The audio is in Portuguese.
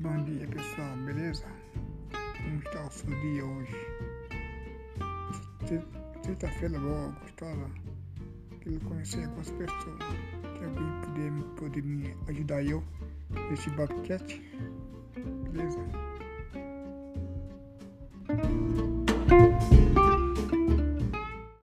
Bom dia pessoal, beleza? Como está o seu dia hoje? Sexta-feira boa, gostosa. Quero conhecer algumas pessoas. Que alguém poder, poder me ajudar eu nesse podcast. Beleza?